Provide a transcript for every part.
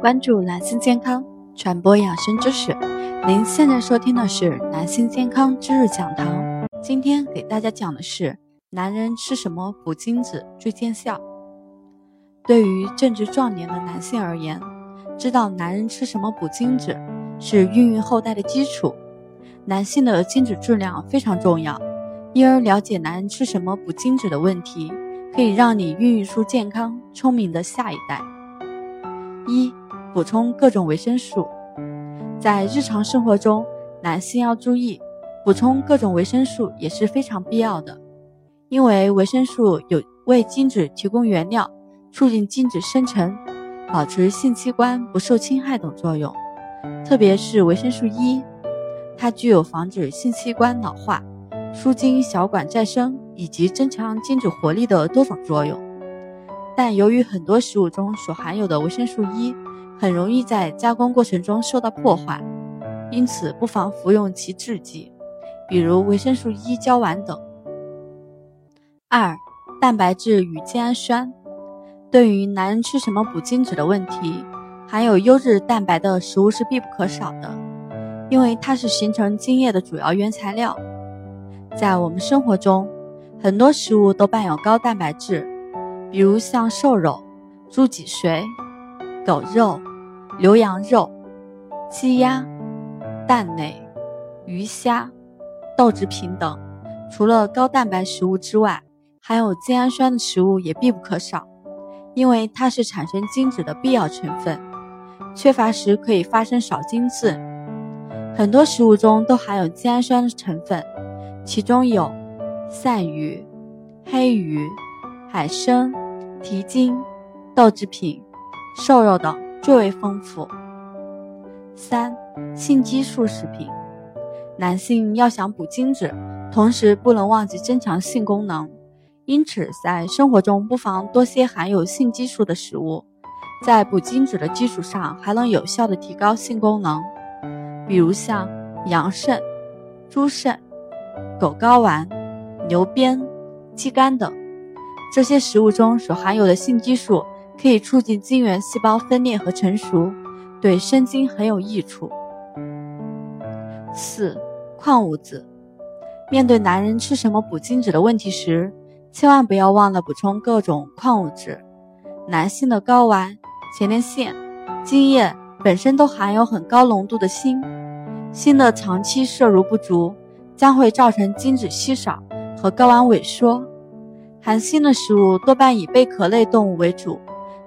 关注男性健康，传播养生知识。您现在收听的是男性健康知识讲堂。今天给大家讲的是，男人吃什么补精子最见效？对于正值壮年的男性而言，知道男人吃什么补精子是孕育后代的基础。男性的精子质量非常重要，因而了解男人吃什么补精子的问题，可以让你孕育出健康聪明的下一代。一补充各种维生素，在日常生活中，男性要注意补充各种维生素也是非常必要的，因为维生素有为精子提供原料、促进精子生成、保持性器官不受侵害等作用。特别是维生素 E，它具有防止性器官老化、促进小管再生以及增强精子活力的多种作用。但由于很多食物中所含有的维生素 E，很容易在加工过程中受到破坏，因此不妨服用其制剂，比如维生素 E 胶丸等。二、蛋白质与精氨酸，对于男人吃什么补精子的问题，含有优质蛋白的食物是必不可少的，因为它是形成精液的主要原材料。在我们生活中，很多食物都伴有高蛋白质，比如像瘦肉、猪脊髓、狗肉。牛羊肉、鸡鸭、蛋类、鱼虾、豆制品等，除了高蛋白食物之外，含有精氨酸的食物也必不可少，因为它是产生精子的必要成分，缺乏时可以发生少精子。很多食物中都含有精氨酸的成分，其中有鳝鱼、黑鱼、海参、蹄筋、豆制品、瘦肉等。最为丰富。三、性激素食品，男性要想补精子，同时不能忘记增强性功能，因此在生活中不妨多些含有性激素的食物，在补精子的基础上，还能有效的提高性功能，比如像羊肾、猪肾、狗睾丸、牛鞭、鸡肝等，这些食物中所含有的性激素。可以促进精原细胞分裂和成熟，对生精很有益处。四、矿物质。面对男人吃什么补精子的问题时，千万不要忘了补充各种矿物质。男性的睾丸、前列腺、精液本身都含有很高浓度的锌，锌的长期摄入不足，将会造成精子稀少和睾丸萎缩。含锌的食物多半以贝壳类动物为主。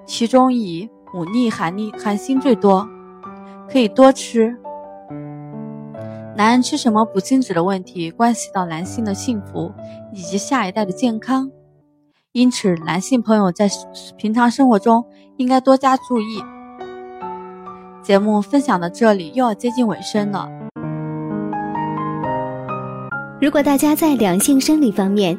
其中以牡蛎含磷含锌最多，可以多吃。男人吃什么补精子的问题，关系到男性的幸福以及下一代的健康，因此男性朋友在平常生活中应该多加注意。节目分享到这里又要接近尾声了。如果大家在两性生理方面